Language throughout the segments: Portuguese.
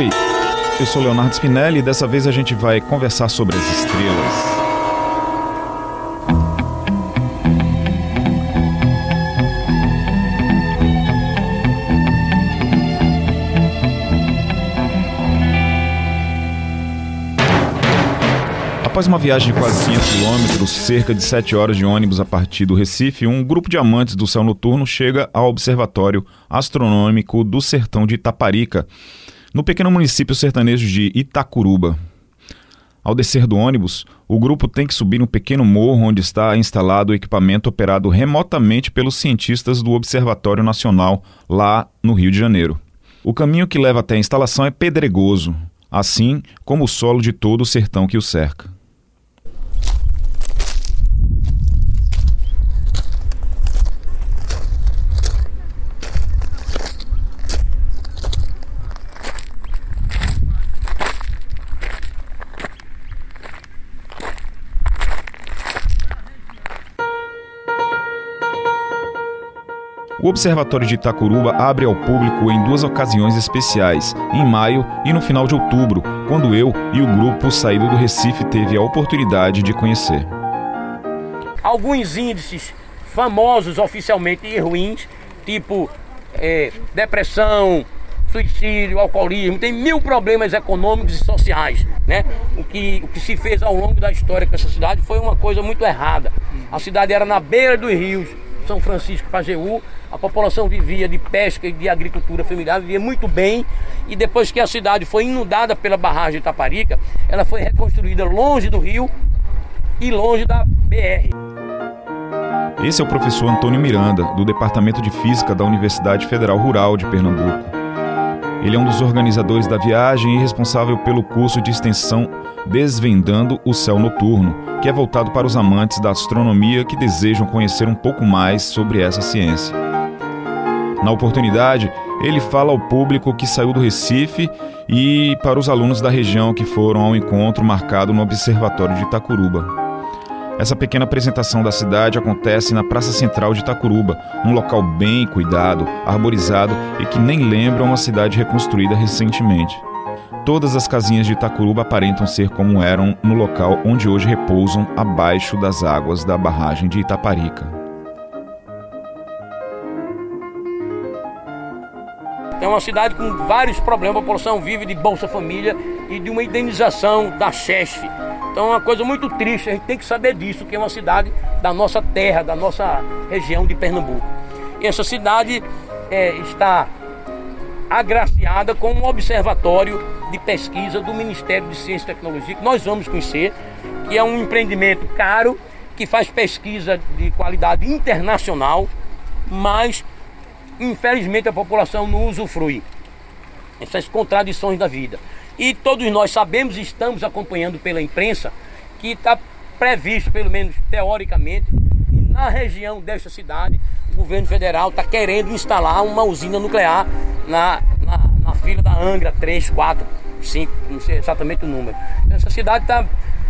Oi, eu sou Leonardo Spinelli e dessa vez a gente vai conversar sobre as estrelas. Após uma viagem de quase 500 quilômetros, cerca de 7 horas de ônibus a partir do Recife, um grupo de amantes do céu noturno chega ao Observatório Astronômico do Sertão de Itaparica, no pequeno município sertanejo de Itacuruba. Ao descer do ônibus, o grupo tem que subir um pequeno morro onde está instalado o equipamento operado remotamente pelos cientistas do Observatório Nacional, lá no Rio de Janeiro. O caminho que leva até a instalação é pedregoso, assim como o solo de todo o sertão que o cerca. Observatório de Itacuruba abre ao público em duas ocasiões especiais, em maio e no final de outubro, quando eu e o grupo saído do Recife teve a oportunidade de conhecer. Alguns índices famosos oficialmente e ruins, tipo é, depressão, suicídio, alcoolismo, tem mil problemas econômicos e sociais, né? O que, o que se fez ao longo da história com essa cidade foi uma coisa muito errada. A cidade era na beira dos rios, São Francisco e Pajeú, a população vivia de pesca e de agricultura familiar, vivia muito bem. E depois que a cidade foi inundada pela barragem de Itaparica, ela foi reconstruída longe do rio e longe da BR. Esse é o professor Antônio Miranda, do Departamento de Física da Universidade Federal Rural de Pernambuco. Ele é um dos organizadores da viagem e responsável pelo curso de extensão Desvendando o Céu Noturno, que é voltado para os amantes da astronomia que desejam conhecer um pouco mais sobre essa ciência. Na oportunidade, ele fala ao público que saiu do Recife e para os alunos da região que foram ao encontro marcado no Observatório de Itacuruba. Essa pequena apresentação da cidade acontece na Praça Central de Itacuruba, um local bem cuidado, arborizado e que nem lembra uma cidade reconstruída recentemente. Todas as casinhas de Itacuruba aparentam ser como eram no local onde hoje repousam abaixo das águas da barragem de Itaparica. É uma cidade com vários problemas, a população vive de Bolsa Família e de uma indenização da CHESF. Então é uma coisa muito triste, a gente tem que saber disso, que é uma cidade da nossa terra, da nossa região de Pernambuco. E essa cidade é, está agraciada com um observatório de pesquisa do Ministério de Ciência e Tecnologia, que nós vamos conhecer, que é um empreendimento caro, que faz pesquisa de qualidade internacional, mas infelizmente a população não usufrui. Essas contradições da vida. E todos nós sabemos e estamos acompanhando pela imprensa que está previsto, pelo menos teoricamente, na região desta cidade, o governo federal está querendo instalar uma usina nuclear na, na, na fila da Angra 3, 4, 5, não sei exatamente o número. Essa cidade está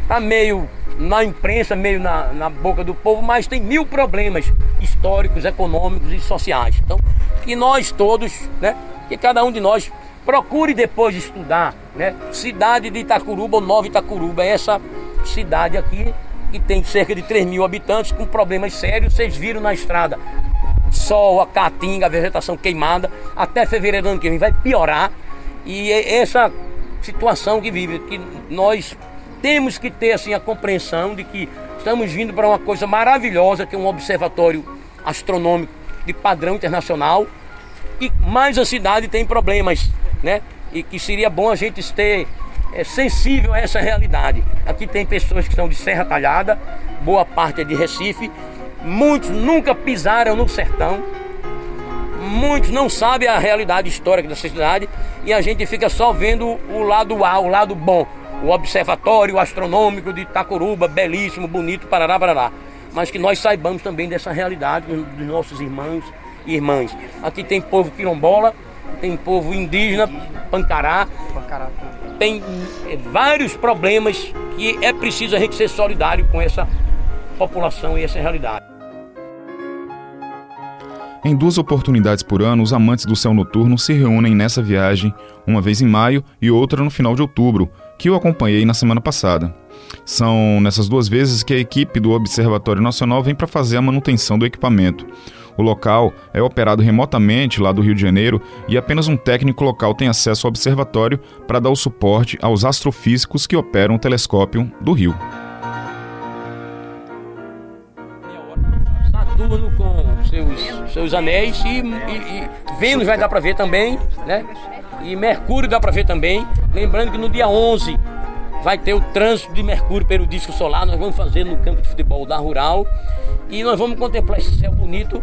tá meio na imprensa, meio na, na boca do povo, mas tem mil problemas históricos, econômicos e sociais. Então, que nós todos, né, que cada um de nós procure depois de estudar, né, cidade de Itacuruba ou Nova Itacuruba, essa cidade aqui que tem cerca de 3 mil habitantes com problemas sérios, vocês viram na estrada. Sol, a caatinga, a vegetação queimada, até fevereiro do ano que vem vai piorar. E essa situação que vive, que nós temos que ter assim a compreensão de que estamos vindo para uma coisa maravilhosa, que é um observatório astronômico de padrão internacional. E mais a cidade tem problemas, né? E que seria bom a gente ter é, sensível a essa realidade. Aqui tem pessoas que são de Serra Talhada, boa parte é de Recife, muitos nunca pisaram no sertão, muitos não sabem a realidade histórica dessa cidade e a gente fica só vendo o lado A, o lado bom o Observatório Astronômico de Itacuruba, belíssimo, bonito, parará, parará. Mas que nós saibamos também dessa realidade dos nossos irmãos e irmãs. Aqui tem povo quilombola, tem povo indígena, pancará, tem é, vários problemas que é preciso a gente ser solidário com essa população e essa realidade. Em duas oportunidades por ano, os amantes do céu noturno se reúnem nessa viagem, uma vez em maio e outra no final de outubro, que eu acompanhei na semana passada. São nessas duas vezes que a equipe do Observatório Nacional vem para fazer a manutenção do equipamento. O local é operado remotamente lá do Rio de Janeiro e apenas um técnico local tem acesso ao observatório para dar o suporte aos astrofísicos que operam o telescópio do Rio. Saturno com seus, seus anéis e, e, e Vênus vai dar para ver também, né? E Mercúrio dá para ver também. Lembrando que no dia 11 vai ter o trânsito de Mercúrio pelo disco solar. Nós vamos fazer no campo de futebol da Rural. E nós vamos contemplar esse céu bonito.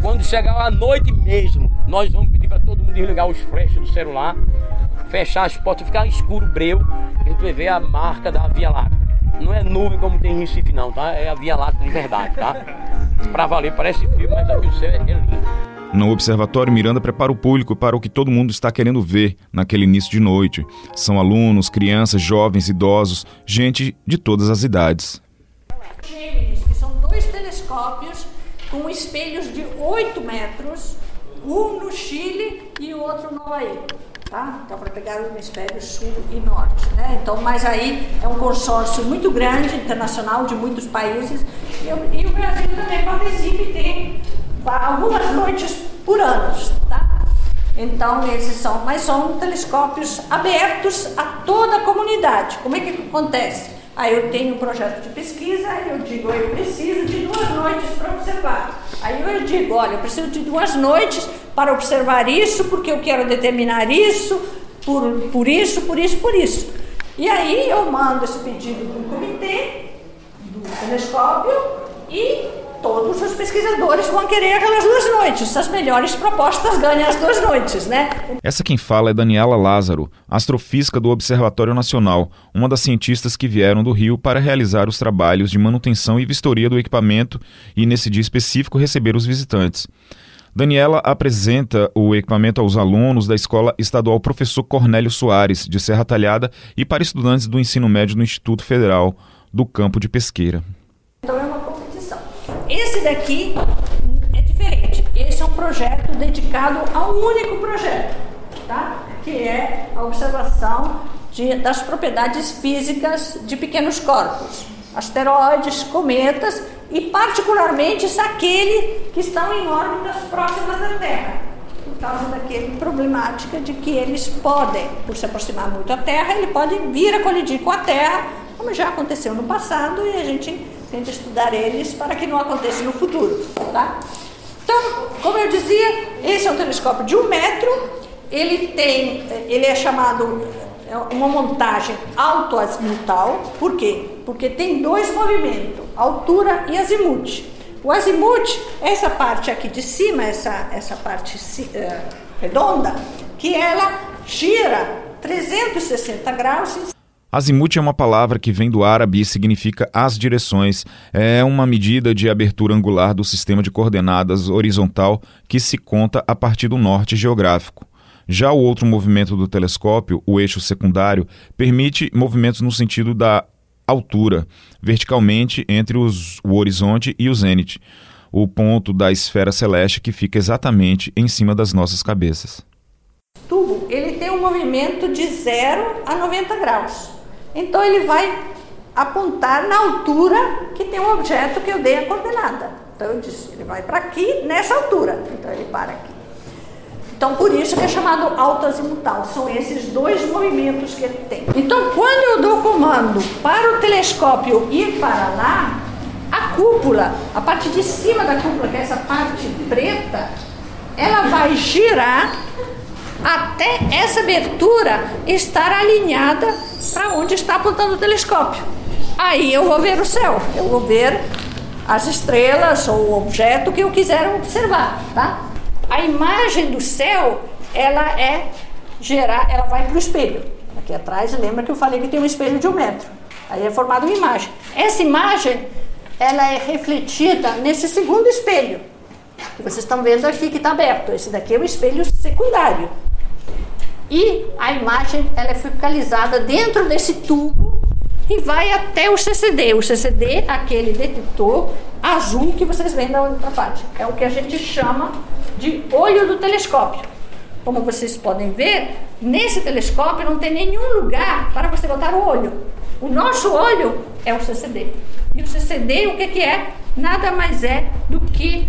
Quando chegar a noite mesmo, nós vamos pedir para todo mundo desligar os flashes do celular, fechar as portas, ficar escuro, breu. A gente vai ver a marca da Via Láctea. Não é nuvem como tem em Recife, não, tá? É a Via Láctea de verdade, tá? Pra valer, parece filme, mas aqui o céu é lindo. No observatório, Miranda prepara o público para o que todo mundo está querendo ver naquele início de noite. São alunos, crianças, jovens, idosos, gente de todas as idades. Gêmeos, que são dois telescópios com espelhos de 8 metros, um no Chile e o outro no Havaí. Tá? Então, para pegar o hemisfério sul e norte. Né? Então, mas aí é um consórcio muito grande, internacional, de muitos países. E, e o Brasil também participa e tem algumas noites por ano, tá? Então, esses são, mas são telescópios abertos a toda a comunidade. Como é que acontece? Aí eu tenho um projeto de pesquisa, aí eu digo, eu preciso de duas noites para observar. Aí eu digo, olha, eu preciso de duas noites para observar isso, porque eu quero determinar isso, por, por isso, por isso, por isso. E aí eu mando esse pedido para o comitê do telescópio e todos os pesquisadores vão querer aquelas duas noites. As melhores propostas ganham as duas noites, né? Essa quem fala é Daniela Lázaro, astrofísica do Observatório Nacional, uma das cientistas que vieram do Rio para realizar os trabalhos de manutenção e vistoria do equipamento e, nesse dia específico, receber os visitantes. Daniela apresenta o equipamento aos alunos da Escola Estadual Professor Cornélio Soares, de Serra Talhada, e para estudantes do ensino médio no Instituto Federal do Campo de Pesqueira. Esse daqui é diferente. Esse é um projeto dedicado a um único projeto, tá? que é a observação de, das propriedades físicas de pequenos corpos, asteroides, cometas e, particularmente, aqueles que estão em órbitas próximas da Terra, por causa daquele problemática de que eles podem, por se aproximar muito da Terra, ele pode vir a colidir com a Terra, como já aconteceu no passado e a gente tenta estudar eles para que não aconteça no futuro. Tá? Então, como eu dizia, esse é um telescópio de um metro, ele tem, ele é chamado é uma montagem autoazimutal, por quê? Porque tem dois movimentos, altura e azimute. O azimute essa parte aqui de cima, essa, essa parte uh, redonda, que ela gira 360 graus Azimuth é uma palavra que vem do árabe e significa as direções. É uma medida de abertura angular do sistema de coordenadas horizontal que se conta a partir do norte geográfico. Já o outro movimento do telescópio, o eixo secundário, permite movimentos no sentido da altura, verticalmente entre os, o horizonte e o zênite, o ponto da esfera celeste que fica exatamente em cima das nossas cabeças. Tubo ele tem um movimento de 0 a 90 graus. Então ele vai apontar na altura que tem um objeto que eu dei a coordenada. Então eu disse, ele vai para aqui nessa altura. Então ele para aqui. Então por isso que é chamado autoazimutal. São esses dois movimentos que ele tem. Então quando eu dou comando para o telescópio ir para lá, a cúpula, a parte de cima da cúpula, que é essa parte preta, ela vai girar até essa abertura estar alinhada para onde está apontando o telescópio. Aí eu vou ver o céu, eu vou ver as estrelas ou o objeto que eu quiser observar, tá? A imagem do céu, ela é gerar, ela vai para o espelho. Aqui atrás, lembra que eu falei que tem um espelho de um metro. Aí é formada uma imagem. Essa imagem, ela é refletida nesse segundo espelho que vocês estão vendo aqui que está aberto. Esse daqui é o espelho secundário. E a imagem ela é focalizada dentro desse tubo e vai até o CCD. O CCD aquele detector azul que vocês veem da outra parte. É o que a gente chama de olho do telescópio. Como vocês podem ver, nesse telescópio não tem nenhum lugar para você botar o olho. O nosso olho é o CCD. E o CCD, o que é? Nada mais é do que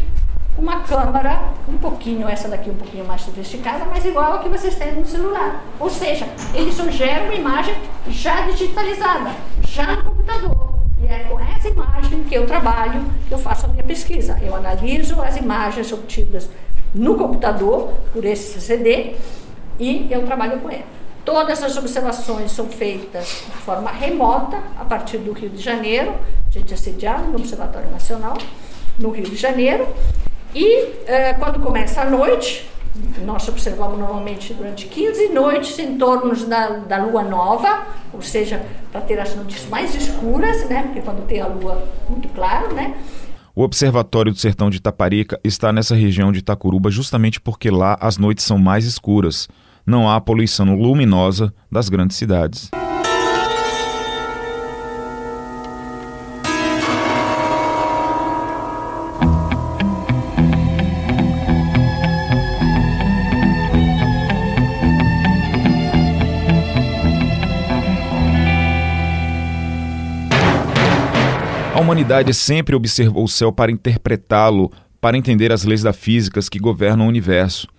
uma câmera, um pouquinho, essa daqui um pouquinho mais sofisticada, mas igual a que vocês têm no celular. Ou seja, ele só gera uma imagem já digitalizada, já no computador. E é com essa imagem que eu trabalho, que eu faço a minha pesquisa. Eu analiso as imagens obtidas no computador por esse CD e eu trabalho com ele. Todas as observações são feitas de forma remota, a partir do Rio de Janeiro, a gente é sediado no Observatório Nacional, no Rio de Janeiro, e eh, quando começa a noite, nós observamos normalmente durante 15 noites em torno da, da lua nova, ou seja, para ter as noites mais escuras, né? Porque quando tem a lua muito claro, né? O Observatório do Sertão de Itaparica está nessa região de Itacuruba justamente porque lá as noites são mais escuras. Não há poluição luminosa das grandes cidades. Humanidade sempre observou o céu para interpretá-lo, para entender as leis da física que governam o universo.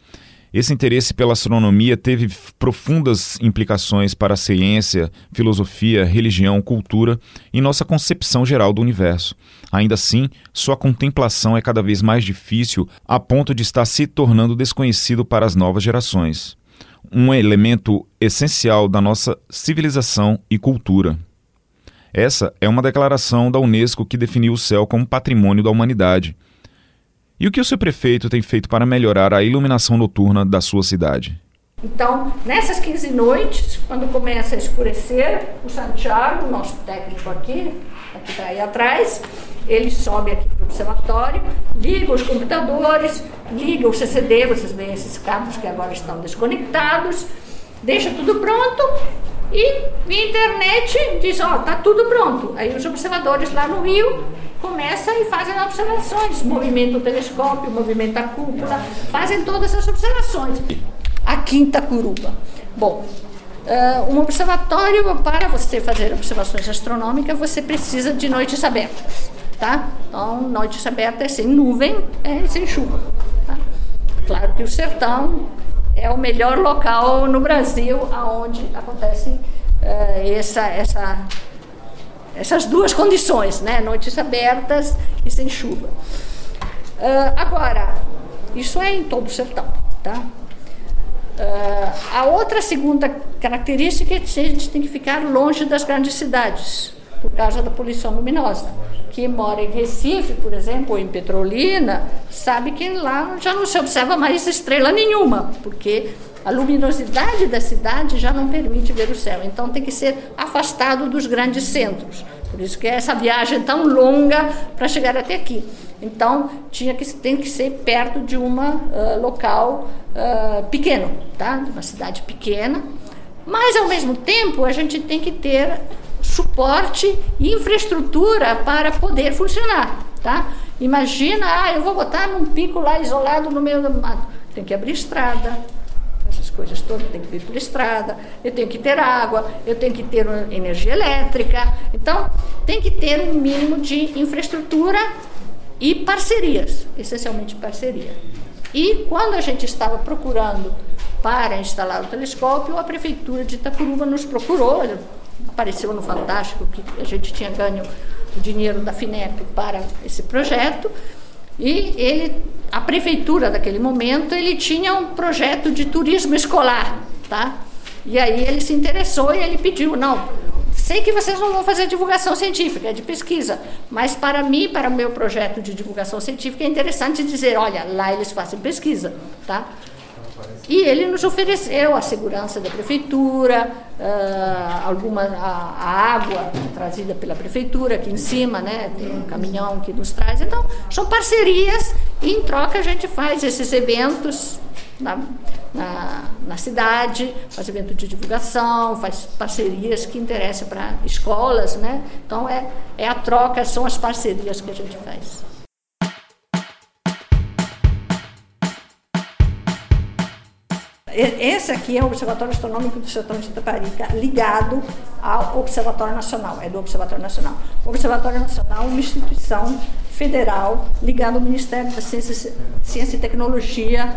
Esse interesse pela astronomia teve profundas implicações para a ciência, filosofia, religião, cultura e nossa concepção geral do universo. Ainda assim, sua contemplação é cada vez mais difícil a ponto de estar se tornando desconhecido para as novas gerações. Um elemento essencial da nossa civilização e cultura. Essa é uma declaração da Unesco que definiu o céu como patrimônio da humanidade. E o que o seu prefeito tem feito para melhorar a iluminação noturna da sua cidade? Então, nessas 15 noites, quando começa a escurecer, o Santiago, nosso técnico aqui, que está aí atrás, ele sobe aqui para o observatório, liga os computadores, liga o CCD, vocês veem esses cabos que agora estão desconectados, deixa tudo pronto e via internet diz, ó, tá tudo pronto. Aí os observadores lá no Rio começam e fazem observações, movimento o telescópio, movimento a cúpula, fazem todas essas observações. A Quinta Curuba. Bom, uh, um observatório, para você fazer observações astronômicas, você precisa de noites abertas, tá? Então, noites abertas sem nuvem, é, sem chuva. Tá? Claro que o sertão é o melhor local no Brasil aonde acontece uh, essa, essa, essas duas condições, né? noites abertas e sem chuva. Uh, agora, isso é em todo o sertão. Tá? Uh, a outra segunda característica é que a gente tem que ficar longe das grandes cidades, por causa da poluição luminosa que mora em Recife, por exemplo, ou em Petrolina, sabe que lá já não se observa mais estrela nenhuma, porque a luminosidade da cidade já não permite ver o céu. Então tem que ser afastado dos grandes centros. Por isso que é essa viagem tão longa para chegar até aqui. Então tinha que tem que ser perto de um uh, local uh, pequeno, tá? De uma cidade pequena. Mas ao mesmo tempo a gente tem que ter suporte e infraestrutura para poder funcionar, tá? Imagina, ah, eu vou botar num pico lá isolado no meio do mato. Tem que abrir estrada, essas coisas todas tem que vir por estrada, eu tenho que ter água, eu tenho que ter energia elétrica. Então, tem que ter um mínimo de infraestrutura e parcerias, essencialmente parceria. E quando a gente estava procurando para instalar o telescópio, a prefeitura de Itacuruba nos procurou, apareceu no Fantástico que a gente tinha ganho o dinheiro da FINEP para esse projeto. E ele, a prefeitura daquele momento, ele tinha um projeto de turismo escolar, tá? E aí ele se interessou e ele pediu, não, sei que vocês não vão fazer divulgação científica, é de pesquisa, mas para mim, para o meu projeto de divulgação científica, é interessante dizer, olha, lá eles fazem pesquisa, tá? E ele nos ofereceu a segurança da prefeitura, uh, alguma a, a, água trazida pela prefeitura aqui em cima, né? Tem um caminhão que nos traz. Então, são parcerias e em troca a gente faz esses eventos. Tá? na, na cidade, faz evento de divulgação, faz parcerias que interessam para escolas, né? Então é, é a troca, são as parcerias que a gente faz. Esse aqui é o Observatório Astronômico do Sertão de Itaparica, ligado ao Observatório Nacional, é do Observatório Nacional. O Observatório Nacional é uma instituição federal ligada ao Ministério da Ciência, Ciência e Tecnologia,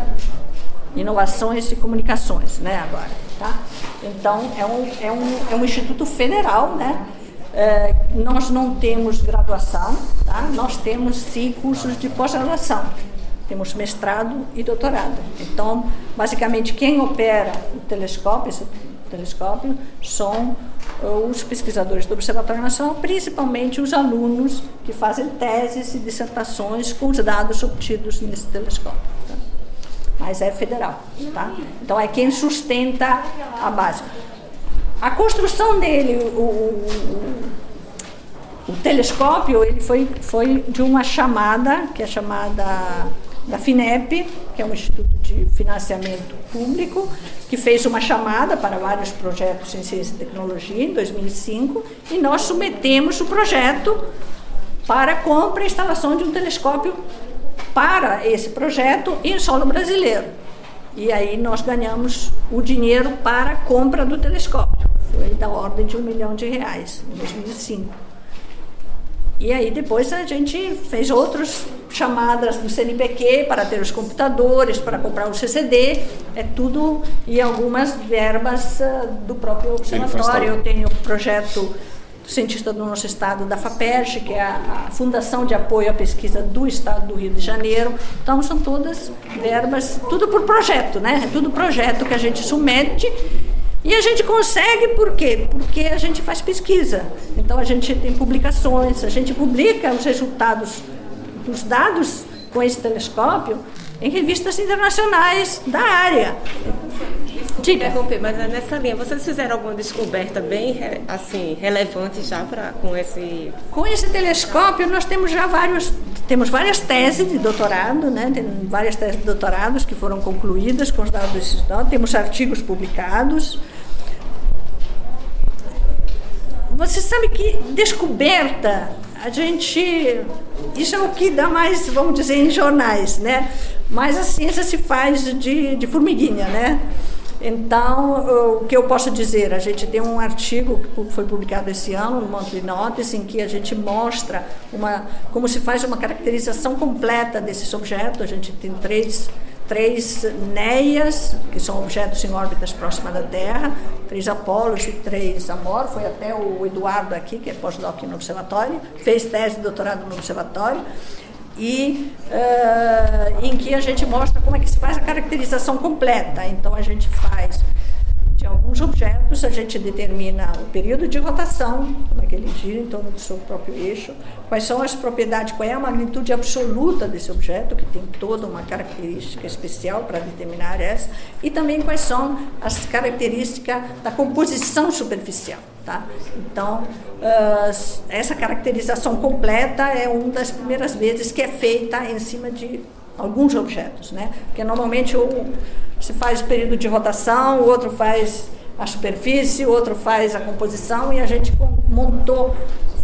Inovações e Comunicações, né, agora, tá? Então, é um, é um, é um instituto federal, né? É, nós não temos graduação, tá? nós temos sim cursos de pós-graduação temos mestrado e doutorado. Então, basicamente, quem opera o telescópio, esse telescópio, são uh, os pesquisadores do Observatório Nacional, principalmente os alunos que fazem teses e dissertações com os dados obtidos nesse telescópio. Tá? Mas é federal, tá? Então é quem sustenta a base. A construção dele, o, o, o telescópio, ele foi, foi de uma chamada, que é chamada da FINEP, que é um instituto de financiamento público, que fez uma chamada para vários projetos em ciência e tecnologia em 2005, e nós submetemos o projeto para compra e instalação de um telescópio para esse projeto em solo brasileiro. E aí nós ganhamos o dinheiro para a compra do telescópio. Foi da ordem de um milhão de reais em 2005. E aí depois a gente fez outras chamadas do CNPq para ter os computadores, para comprar o CCD, é tudo e algumas verbas uh, do próprio observatório. Eu tenho o projeto do cientista do nosso estado da FAPERJ, que é a, a Fundação de Apoio à Pesquisa do Estado do Rio de Janeiro. Então são todas verbas, tudo por projeto, né? É tudo projeto que a gente submete e a gente consegue por quê? Porque a gente faz pesquisa. Então a gente tem publicações, a gente publica os resultados dos dados com esse telescópio em revistas internacionais da área. Diga. Interromper, mas é nessa linha, vocês fizeram alguma descoberta bem assim relevante já para com esse com esse telescópio nós temos já vários temos várias teses de doutorado, né? Tem várias teses de doutorados que foram concluídas com os dados desses dados. Temos artigos publicados. Você sabe que descoberta a gente isso é o que dá mais, vamos dizer, em jornais, né? Mas a ciência se faz de, de formiguinha, né? Então, o que eu posso dizer? A gente tem um artigo que foi publicado esse ano no Monthly Notice, em que a gente mostra uma, como se faz uma caracterização completa desses objetos. A gente tem três, três NEAs, que são objetos em órbitas próximas da Terra, três Apolos e três Amor. Foi até o Eduardo aqui, que é pós-doc no observatório, fez tese de doutorado no observatório e uh, em que a gente mostra como é que se faz a caracterização completa. Então a gente faz de alguns objetos, a gente determina o período de rotação, como é que ele gira em torno do seu próprio eixo, quais são as propriedades, qual é a magnitude absoluta desse objeto, que tem toda uma característica especial para determinar essa, e também quais são as características da composição superficial. Tá? Então, uh, essa caracterização completa é uma das primeiras vezes que é feita em cima de alguns objetos, né? Porque normalmente um se faz período de rotação, o outro faz a superfície, o outro faz a composição e a gente montou,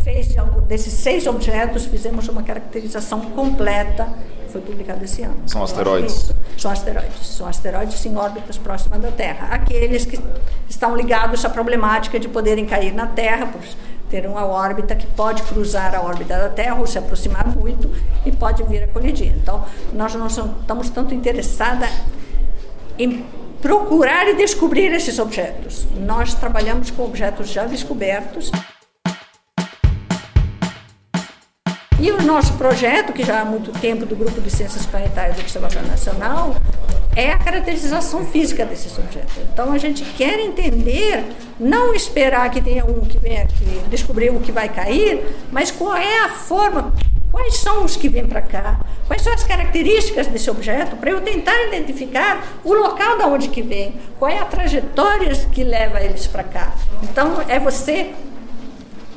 fez desses seis objetos, fizemos uma caracterização completa foi publicado esse ano. São asteroides? São asteroides. São asteroides em órbitas próximas da Terra. Aqueles que estão ligados à problemática de poderem cair na Terra, por ter uma órbita que pode cruzar a órbita da Terra ou se aproximar muito e pode vir a colidir. Então, nós não estamos tanto interessadas em procurar e descobrir esses objetos. Nós trabalhamos com objetos já descobertos. E o nosso projeto, que já há muito tempo do Grupo de Ciências Planetárias do Observatório Nacional, é a caracterização física desses objetos. Então a gente quer entender, não esperar que tenha um que venha aqui descobrir o que vai cair, mas qual é a forma, quais são os que vêm para cá, quais são as características desse objeto, para eu tentar identificar o local da onde que vem, qual é a trajetória que leva eles para cá. Então é você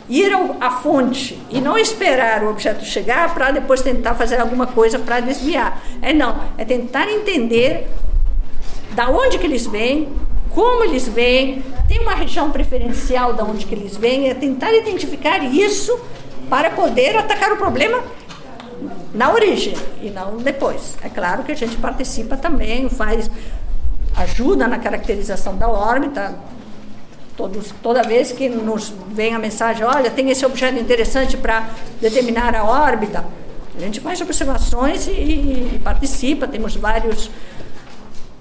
ir à fonte e não esperar o objeto chegar para depois tentar fazer alguma coisa para desviar. É não, é tentar entender da onde que eles vêm, como eles vêm, tem uma região preferencial da onde que eles vêm, é tentar identificar isso para poder atacar o problema na origem e não depois. É claro que a gente participa também, faz ajuda na caracterização da órbita. Todos, toda vez que nos vem a mensagem, olha, tem esse objeto interessante para determinar a órbita, a gente faz observações e, e participa. Temos vários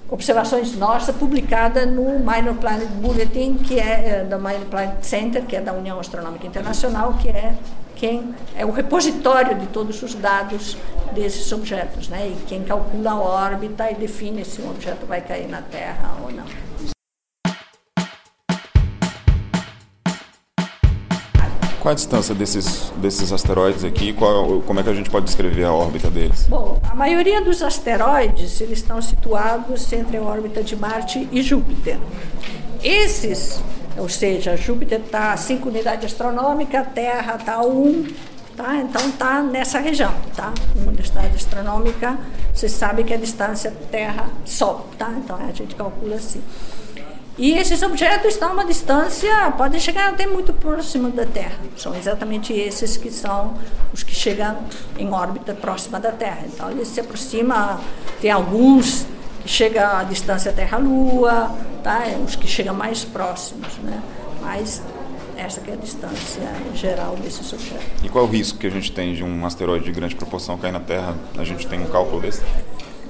observações nossas publicadas no Minor Planet Bulletin, que é, é do Minor Planet Center, que é da União Astronômica Internacional, que é quem é o repositório de todos os dados desses objetos, né? E quem calcula a órbita e define se um objeto vai cair na Terra ou não. Qual a distância desses, desses asteroides aqui? Qual, como é que a gente pode descrever a órbita deles? Bom, a maioria dos asteroides eles estão situados entre a órbita de Marte e Júpiter. Esses, ou seja, Júpiter está a 5 unidades astronômicas, a Terra está a 1, tá? então está nessa região. Tá? Uma unidade astronômica, você sabe que a distância Terra-Sol. Tá? Então a gente calcula assim. E esses objetos estão a uma distância, podem chegar até muito próximo da Terra. São exatamente esses que são os que chegam em órbita próxima da Terra. Então, eles se aproximam, tem alguns que chegam à distância Terra-Lua, tá? os que chegam mais próximos. Né? Mas essa é a distância geral desses objetos. E qual é o risco que a gente tem de um asteroide de grande proporção cair na Terra? A gente tem um cálculo desse?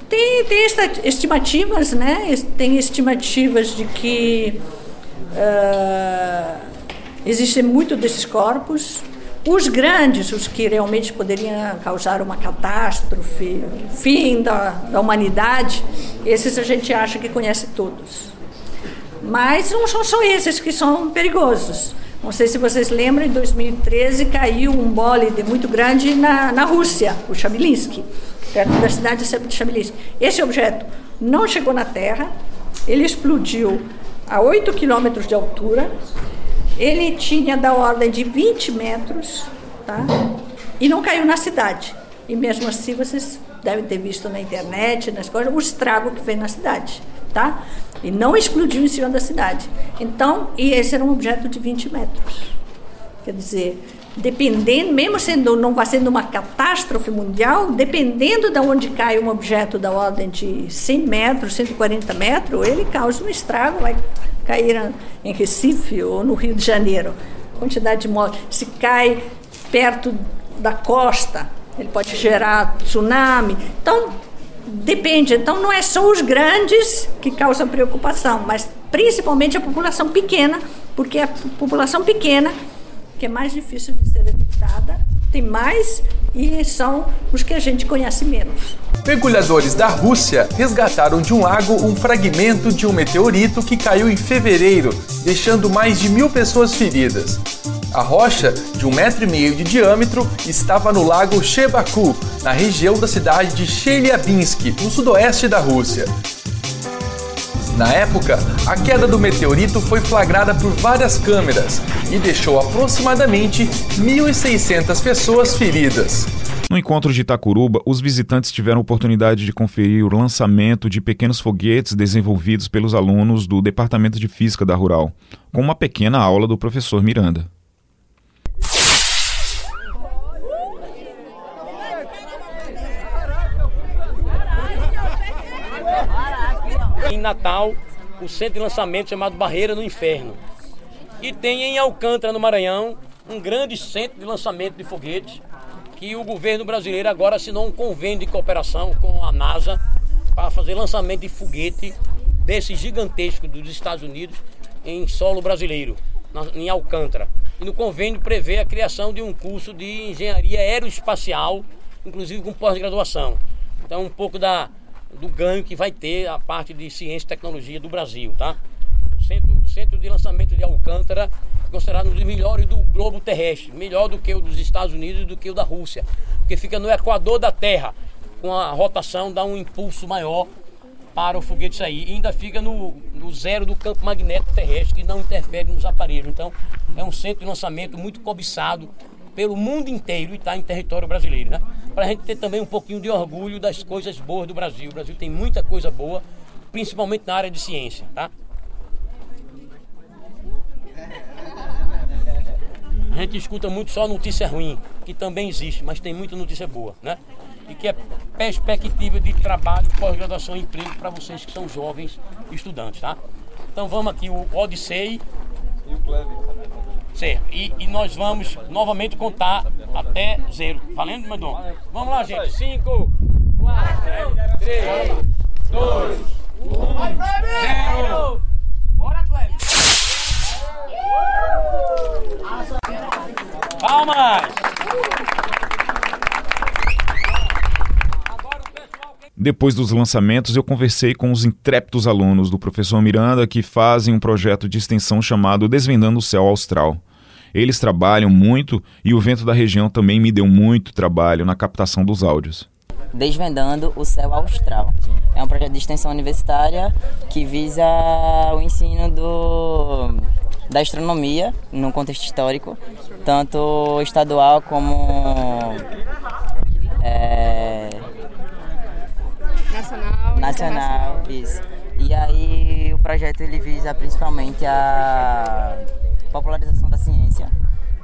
Tem, tem estimativas, né? Tem estimativas de que uh, existem muito desses corpos. Os grandes, os que realmente poderiam causar uma catástrofe, fim da, da humanidade, esses a gente acha que conhece todos. Mas não são só esses que são perigosos. Não sei se vocês lembram, em 2013 caiu um bólide muito grande na, na Rússia, o Chabilinsky perto da cidade de Chamilis. Esse objeto não chegou na Terra, ele explodiu a 8 quilômetros de altura, ele tinha da ordem de 20 metros, tá? e não caiu na cidade. E mesmo assim vocês devem ter visto na internet, nas coisas, o estrago que fez na cidade. Tá? E não explodiu em cima da cidade. Então, e esse era um objeto de 20 metros. Quer dizer, dependendo, mesmo sendo não vai sendo uma catástrofe mundial, dependendo de onde cai um objeto da ordem de 100 metros, 140 metros, ele causa um estrago, vai cair em Recife ou no Rio de Janeiro. Quantidade de mortes. Se cai perto da costa, ele pode gerar tsunami. Então, depende. Então, não é só os grandes que causam preocupação, mas principalmente a população pequena, porque a população pequena que é mais difícil de ser evitada, tem mais e são os que a gente conhece menos. Mergulhadores da Rússia resgataram de um lago um fragmento de um meteorito que caiu em fevereiro, deixando mais de mil pessoas feridas. A rocha, de um metro e meio de diâmetro, estava no lago Shebaku, na região da cidade de Chelyabinsk, no sudoeste da Rússia. Na época, a queda do meteorito foi flagrada por várias câmeras e deixou aproximadamente 1.600 pessoas feridas. No encontro de Itacuruba, os visitantes tiveram oportunidade de conferir o lançamento de pequenos foguetes desenvolvidos pelos alunos do Departamento de Física da Rural, com uma pequena aula do professor Miranda. Em Natal, o centro de lançamento chamado Barreira no Inferno. E tem em Alcântara, no Maranhão, um grande centro de lançamento de foguetes, que o governo brasileiro agora assinou um convênio de cooperação com a NASA para fazer lançamento de foguete desse gigantesco dos Estados Unidos em solo brasileiro, em Alcântara. E no convênio prevê a criação de um curso de engenharia aeroespacial, inclusive com pós-graduação. Então, um pouco da, do ganho que vai ter a parte de ciência e tecnologia do Brasil, tá? O centro, o centro de lançamento de Alcântara é considerado um dos melhores do globo terrestre, melhor do que o dos Estados Unidos e do que o da Rússia, porque fica no equador da Terra, com a rotação dá um impulso maior para o foguete sair. E ainda fica no, no zero do campo magnético terrestre, que não interfere nos aparelhos. Então, é um centro de lançamento muito cobiçado pelo mundo inteiro e está em território brasileiro, né? Para a gente ter também um pouquinho de orgulho das coisas boas do Brasil. O Brasil tem muita coisa boa principalmente na área de ciência, tá? A gente escuta muito só notícia ruim, que também existe, mas tem muita notícia boa, né? E que é perspectiva de trabalho, pós-graduação e emprego para vocês que são jovens estudantes, tá? Então vamos aqui, o Odissei. E o Cleber Certo. E, e, nós vamos novamente contar até zero. Valendo, meu dom? Vamos lá, gente. Cinco, quatro, três, dois, um, zero. Bora, Cleber. Palmas! Depois dos lançamentos, eu conversei com os intrépidos alunos do professor Miranda que fazem um projeto de extensão chamado Desvendando o Céu Austral. Eles trabalham muito e o vento da região também me deu muito trabalho na captação dos áudios. Desvendando o Céu Austral. É um projeto de extensão universitária que visa o ensino do, da astronomia no contexto histórico, tanto estadual como é, nacional. Nacional, isso. E aí o projeto ele visa principalmente a popularização da ciência.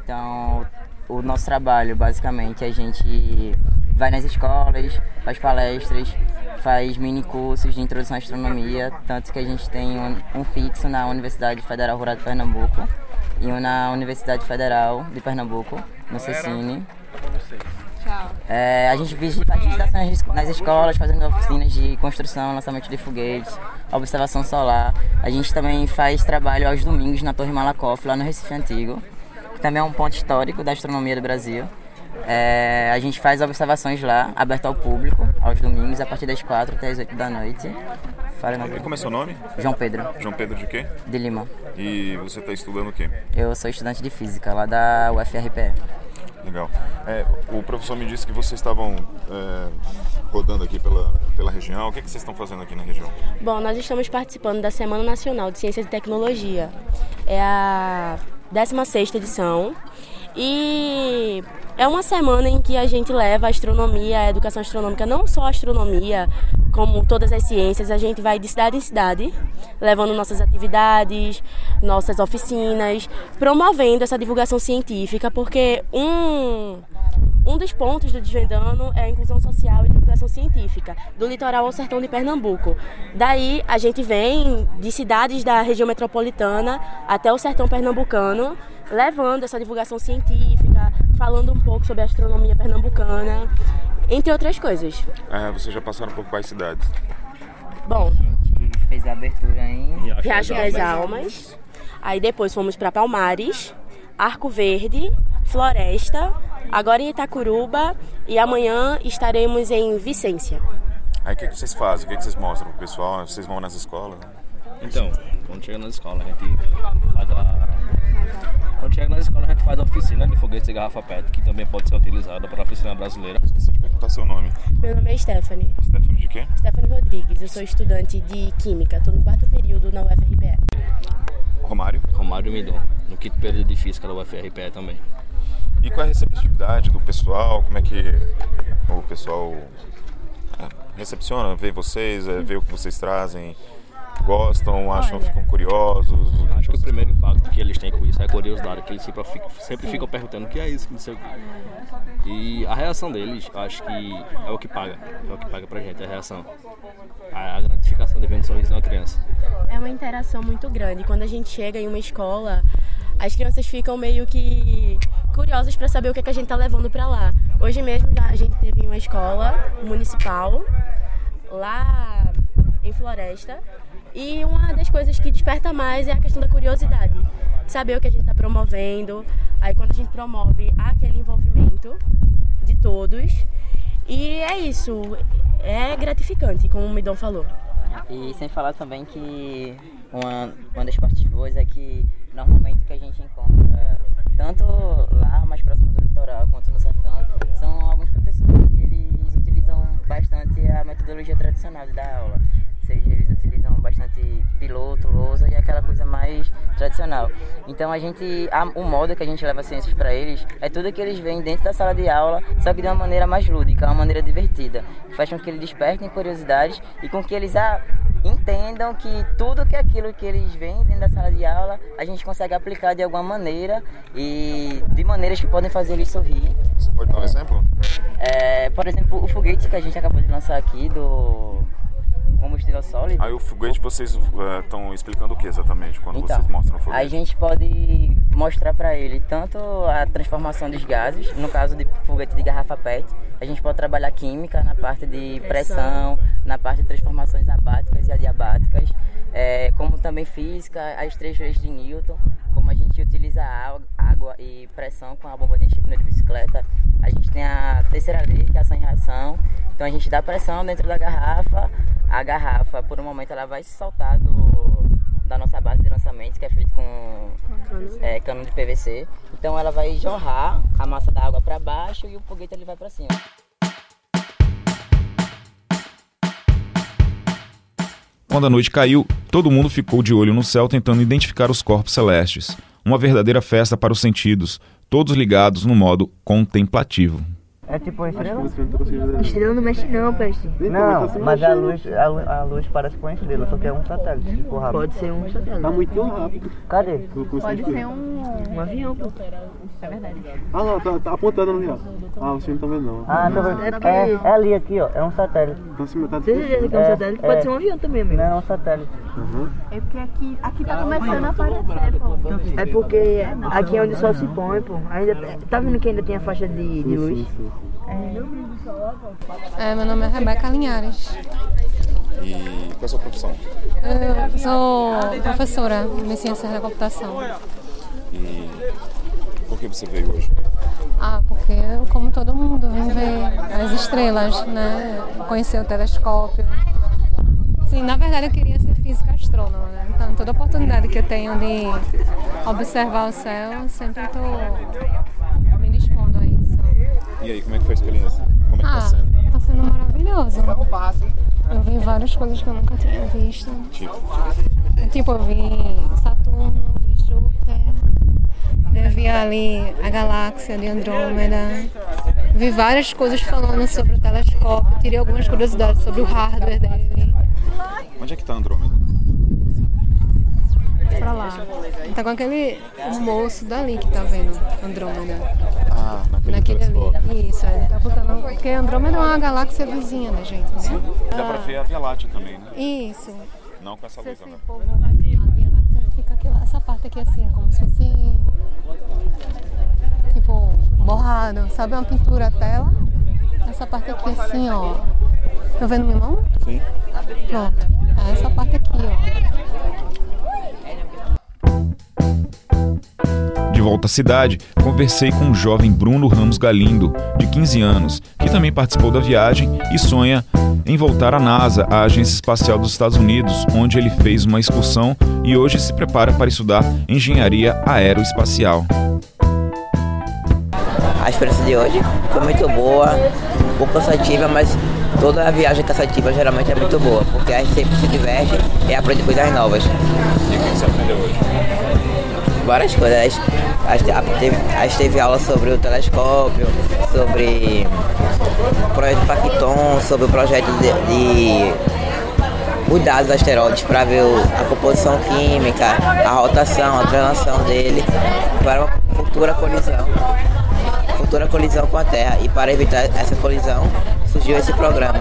Então, o nosso trabalho, basicamente, a gente vai nas escolas, faz palestras, faz mini cursos de introdução à astronomia, tanto que a gente tem um, um fixo na Universidade Federal Rural de Pernambuco e um na Universidade Federal de Pernambuco, no Cecine. É, a gente faz visitações nas escolas, fazendo oficinas de construção, lançamento de foguetes, observação solar. A gente também faz trabalho aos domingos na Torre Malakoff, lá no Recife Antigo, que também é um ponto histórico da astronomia do Brasil. É, a gente faz observações lá, aberto ao público, aos domingos, a partir das 4 até as 8 da noite. E como é seu nome? João Pedro. João Pedro de quê? De Lima. E você está estudando o quê? Eu sou estudante de física, lá da UFRPE. Legal. É, o professor me disse que vocês estavam é, rodando aqui pela, pela região. O que, é que vocês estão fazendo aqui na região? Bom, nós estamos participando da Semana Nacional de Ciências e Tecnologia. É a 16ª edição. E é uma semana em que a gente leva a astronomia, a educação astronômica, não só a astronomia, como todas as ciências, a gente vai de cidade em cidade, levando nossas atividades, nossas oficinas, promovendo essa divulgação científica, porque um um dos pontos do Desvendando é a inclusão social e divulgação científica, do litoral ao sertão de Pernambuco. Daí a gente vem de cidades da região metropolitana até o sertão pernambucano, levando essa divulgação científica, falando um pouco sobre a astronomia pernambucana, entre outras coisas. É, vocês já passaram por quais cidades? Bom, a gente fez a abertura em Riacho das, das Almas. Aí depois fomos para Palmares, Arco Verde, Floresta, agora em Itacuruba e amanhã estaremos em Vicência. Aí o que, que vocês fazem? O que, que vocês mostram pro pessoal? Vocês vão nas escolas? Então, quando chega nas escolas, a gente faz a. Quando chega nas escolas, a gente faz a oficina de foguete de garrafa PET, que também pode ser utilizada para a oficina brasileira. Esqueci de perguntar seu nome. Meu nome é Stephanie. Stephanie de quê? Stephanie Rodrigues. Eu sou estudante de Química. Estou no quarto período na UFRPE. Romário? Romário Midon, no quinto período de Física da UFRPE também. E qual é a receptividade do pessoal? Como é que o pessoal é, recepciona, vê vocês, é, vê o que vocês trazem? Gostam, acham, Olha, ficam curiosos? Acho que o primeiro impacto que eles têm com isso é a curiosidade, que eles sempre, sempre ficam perguntando o que é isso, não sei o que. E a reação deles, acho que é o que paga, é o que paga pra gente, a reação. A, a gratificação de ver um sorriso de uma criança. É uma interação muito grande. Quando a gente chega em uma escola, as crianças ficam meio que curiosas para saber o que, é que a gente está levando para lá. Hoje mesmo a gente teve uma escola municipal lá em Floresta e uma das coisas que desperta mais é a questão da curiosidade, saber o que a gente está promovendo. Aí quando a gente promove aquele envolvimento de todos e é isso, é gratificante, como o Midon falou. E sem falar também que uma, uma das partes boas é que normalmente o que a gente encontra, tanto lá mais próximo do litoral quanto no sertão, são alguns professores que eles utilizam bastante a metodologia tradicional dar aula. Seja, eles utilizam bastante piloto, lousa e aquela coisa mais tradicional. Então a gente, a, o modo que a gente leva ciências para eles é tudo que eles veem dentro da sala de aula, só que de uma maneira mais lúdica, uma maneira divertida. Faz com que eles despertem curiosidades e com que eles ah, entendam que tudo que aquilo que eles veem dentro da sala de aula, a gente consegue aplicar de alguma maneira e de maneiras que podem fazer eles sorrir. Você pode dar um exemplo? É, por exemplo, o foguete que a gente acabou de lançar aqui do combustível sólido. Aí o foguete vocês estão explicando o que exatamente quando Então, vocês mostram o foguete? A gente pode mostrar para ele tanto a transformação dos gases, no caso de foguete de garrafa PET, a gente pode trabalhar química na parte de pressão, na parte de transformações abáticas e adiabáticas, é, como também física, as três leis de Newton, como a gente utiliza água, e pressão com a bomba de encher pneu de bicicleta, a gente tem a terceira lei, que é ação e reação, então a gente dá pressão dentro da garrafa, a garrafa por um momento ela vai se soltar do, da nossa base de lançamento, que é feito com é, cano de PVC. Então ela vai jorrar a massa da água para baixo e o foguete ele vai para cima. Quando a noite caiu, todo mundo ficou de olho no céu tentando identificar os corpos celestes. Uma verdadeira festa para os sentidos, todos ligados no modo contemplativo. É tipo uma estrela? Estrela não mexe não, peste. Não, mas a luz, a, lu- a luz parece com uma estrela, só que é um satélite, for rápido. Pode ser um satélite. Tá muito rápido. Cadê? Pode ser um, um avião, pô. É verdade. Ah não, tá, tá apontando ali, ó. Ah, vocês não estão vendo não. Ah, tô vendo. É, é ali aqui, ó. É um satélite. Tá se metade Tem certeza que é um satélite? Pode ser um avião também, amigo. Não, é um satélite. É porque aqui, aqui tá começando a aparecer, pô. É porque aqui é onde o sol se põe, pô. Ainda, tá vendo que ainda tem a faixa de, de luz? É, meu nome é Rebeca Linhares. E qual é a sua profissão? Eu sou professora de Ciências da Computação. E por que você veio hoje? Ah, porque eu, como todo mundo, vim ver as estrelas, né? Conhecer o telescópio. Sim, na verdade eu queria ser física astrônoma, né? Então toda oportunidade que eu tenho de observar o céu, eu sempre estou me dispondo a isso. E aí, como é que foi a experiência? Como é que Ah, tá sendo? tá sendo maravilhoso. Eu vi várias coisas que eu nunca tinha visto. Tipo, Tipo, eu vi Saturno, vi Júpiter, eu vi ali a galáxia de Andrômeda, vi várias coisas falando sobre o telescópio, tirei algumas curiosidades sobre o hardware dele. onde é que tá Andrômeda? Pra lá. Tá com aquele moço dali que tá vendo Andrômeda. Ah, naquele, Naquele. Isso, ele tá botando. Porque Andrômeda é uma galáxia vizinha da gente, né? Dá pra ver a Via Láctea também, né? Isso. Não com essa luz, né? a Via Láctea fica aquela, essa parte aqui assim, como se fosse tipo borrado, sabe uma pintura tela? Essa parte aqui assim, ó. Tá vendo minha mão? Sim. Pronto. É essa parte aqui, ó. Volta à cidade, conversei com o jovem Bruno Ramos Galindo, de 15 anos, que também participou da viagem e sonha em voltar à NASA, a Agência Espacial dos Estados Unidos, onde ele fez uma excursão e hoje se prepara para estudar engenharia aeroespacial. A experiência de hoje foi muito boa, um pouco cansativa, mas toda a viagem cansativa geralmente é muito boa, porque a gente sempre se diverte e aprende coisas novas. E o que você aprendeu hoje? Várias coisas. A gente, teve, aula sobre o telescópio, sobre o projeto Pacton, sobre o projeto de, de cuidar dos asteroides para ver a composição química, a rotação, a translação dele, para uma futura colisão. Futura colisão com a Terra. E para evitar essa colisão, surgiu esse programa.